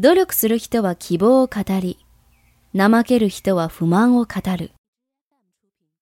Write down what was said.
努力する人は希望を語り、怠ける人は不満を語る。